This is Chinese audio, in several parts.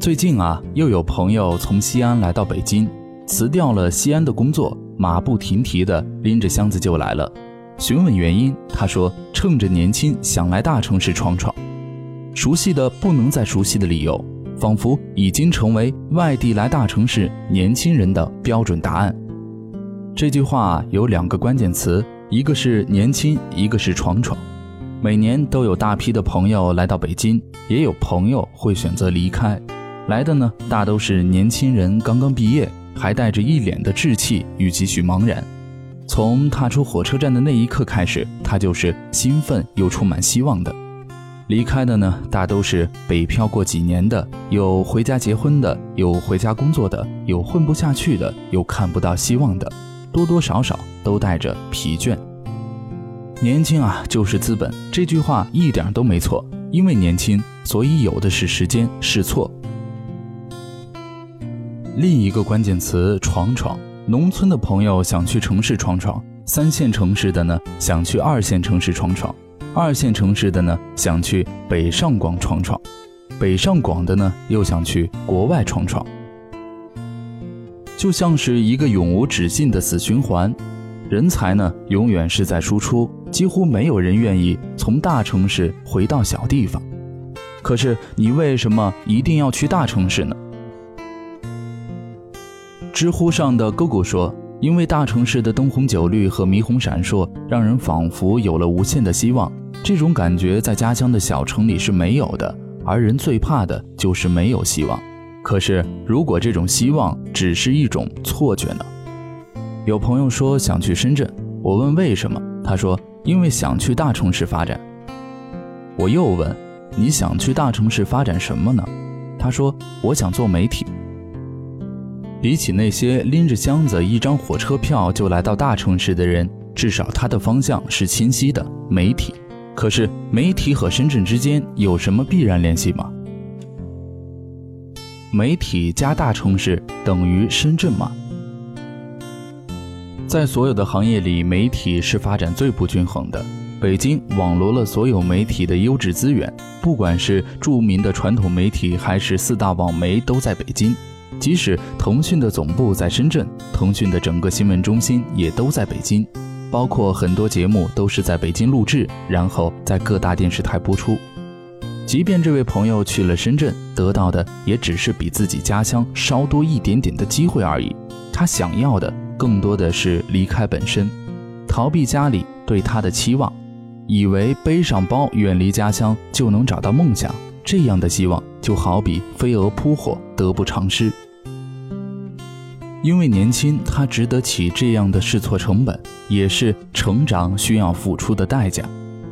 最近啊，又有朋友从西安来到北京，辞掉了西安的工作，马不停蹄地拎着箱子就来了。询问原因，他说趁着年轻想来大城市闯闯。熟悉的不能再熟悉的理由，仿佛已经成为外地来大城市年轻人的标准答案。这句话有两个关键词，一个是年轻，一个是闯闯。每年都有大批的朋友来到北京，也有朋友会选择离开。来的呢，大都是年轻人，刚刚毕业，还带着一脸的稚气与几许茫然。从踏出火车站的那一刻开始，他就是兴奋又充满希望的。离开的呢，大都是北漂过几年的，有回家结婚的，有回家工作的，有混不下去的，有看不到希望的，多多少少都带着疲倦。年轻啊，就是资本，这句话一点都没错。因为年轻，所以有的是时间试错。另一个关键词：闯闯。农村的朋友想去城市闯闯，三线城市的呢想去二线城市闯闯，二线城市的呢想去北上广闯闯，北上广的呢又想去国外闯闯。就像是一个永无止境的死循环，人才呢永远是在输出，几乎没有人愿意从大城市回到小地方。可是你为什么一定要去大城市呢？知乎上的 GoGo 说：“因为大城市的灯红酒绿和霓虹闪烁，让人仿佛有了无限的希望。这种感觉在家乡的小城里是没有的。而人最怕的就是没有希望。可是，如果这种希望只是一种错觉呢？”有朋友说想去深圳，我问为什么，他说：“因为想去大城市发展。”我又问：“你想去大城市发展什么呢？”他说：“我想做媒体。”比起那些拎着箱子、一张火车票就来到大城市的人，至少他的方向是清晰的。媒体，可是媒体和深圳之间有什么必然联系吗？媒体加大城市等于深圳吗？在所有的行业里，媒体是发展最不均衡的。北京网罗了所有媒体的优质资源，不管是著名的传统媒体，还是四大网媒，都在北京。即使腾讯的总部在深圳，腾讯的整个新闻中心也都在北京，包括很多节目都是在北京录制，然后在各大电视台播出。即便这位朋友去了深圳，得到的也只是比自己家乡稍多一点点的机会而已。他想要的更多的是离开本身，逃避家里对他的期望，以为背上包远离家乡就能找到梦想。这样的希望就好比飞蛾扑火，得不偿失。因为年轻，他值得起这样的试错成本，也是成长需要付出的代价。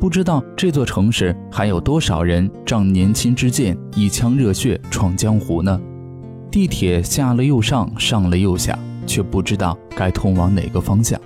不知道这座城市还有多少人仗年轻之剑，一腔热血闯江湖呢？地铁下了又上，上了又下，却不知道该通往哪个方向。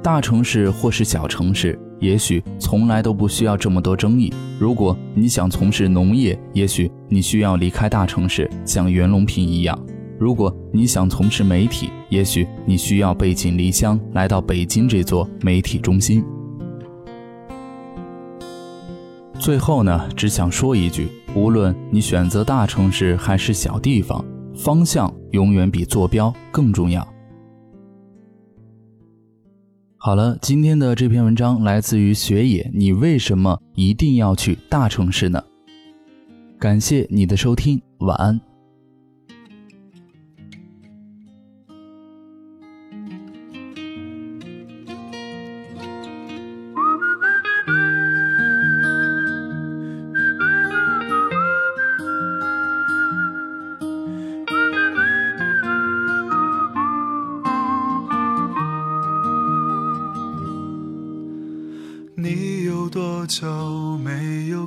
大城市或是小城市，也许从来都不需要这么多争议。如果你想从事农业，也许你需要离开大城市，像袁隆平一样。如果你想从事媒体，也许你需要背井离乡来到北京这座媒体中心。最后呢，只想说一句：无论你选择大城市还是小地方，方向永远比坐标更重要。好了，今天的这篇文章来自于雪野。你为什么一定要去大城市呢？感谢你的收听，晚安。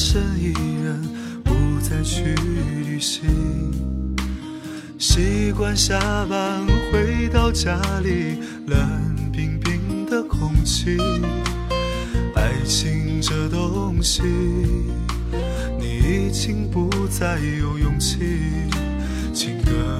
身一人，不再去旅行。习惯下班回到家里，冷冰冰的空气。爱情这东西，你已经不再有勇气。情歌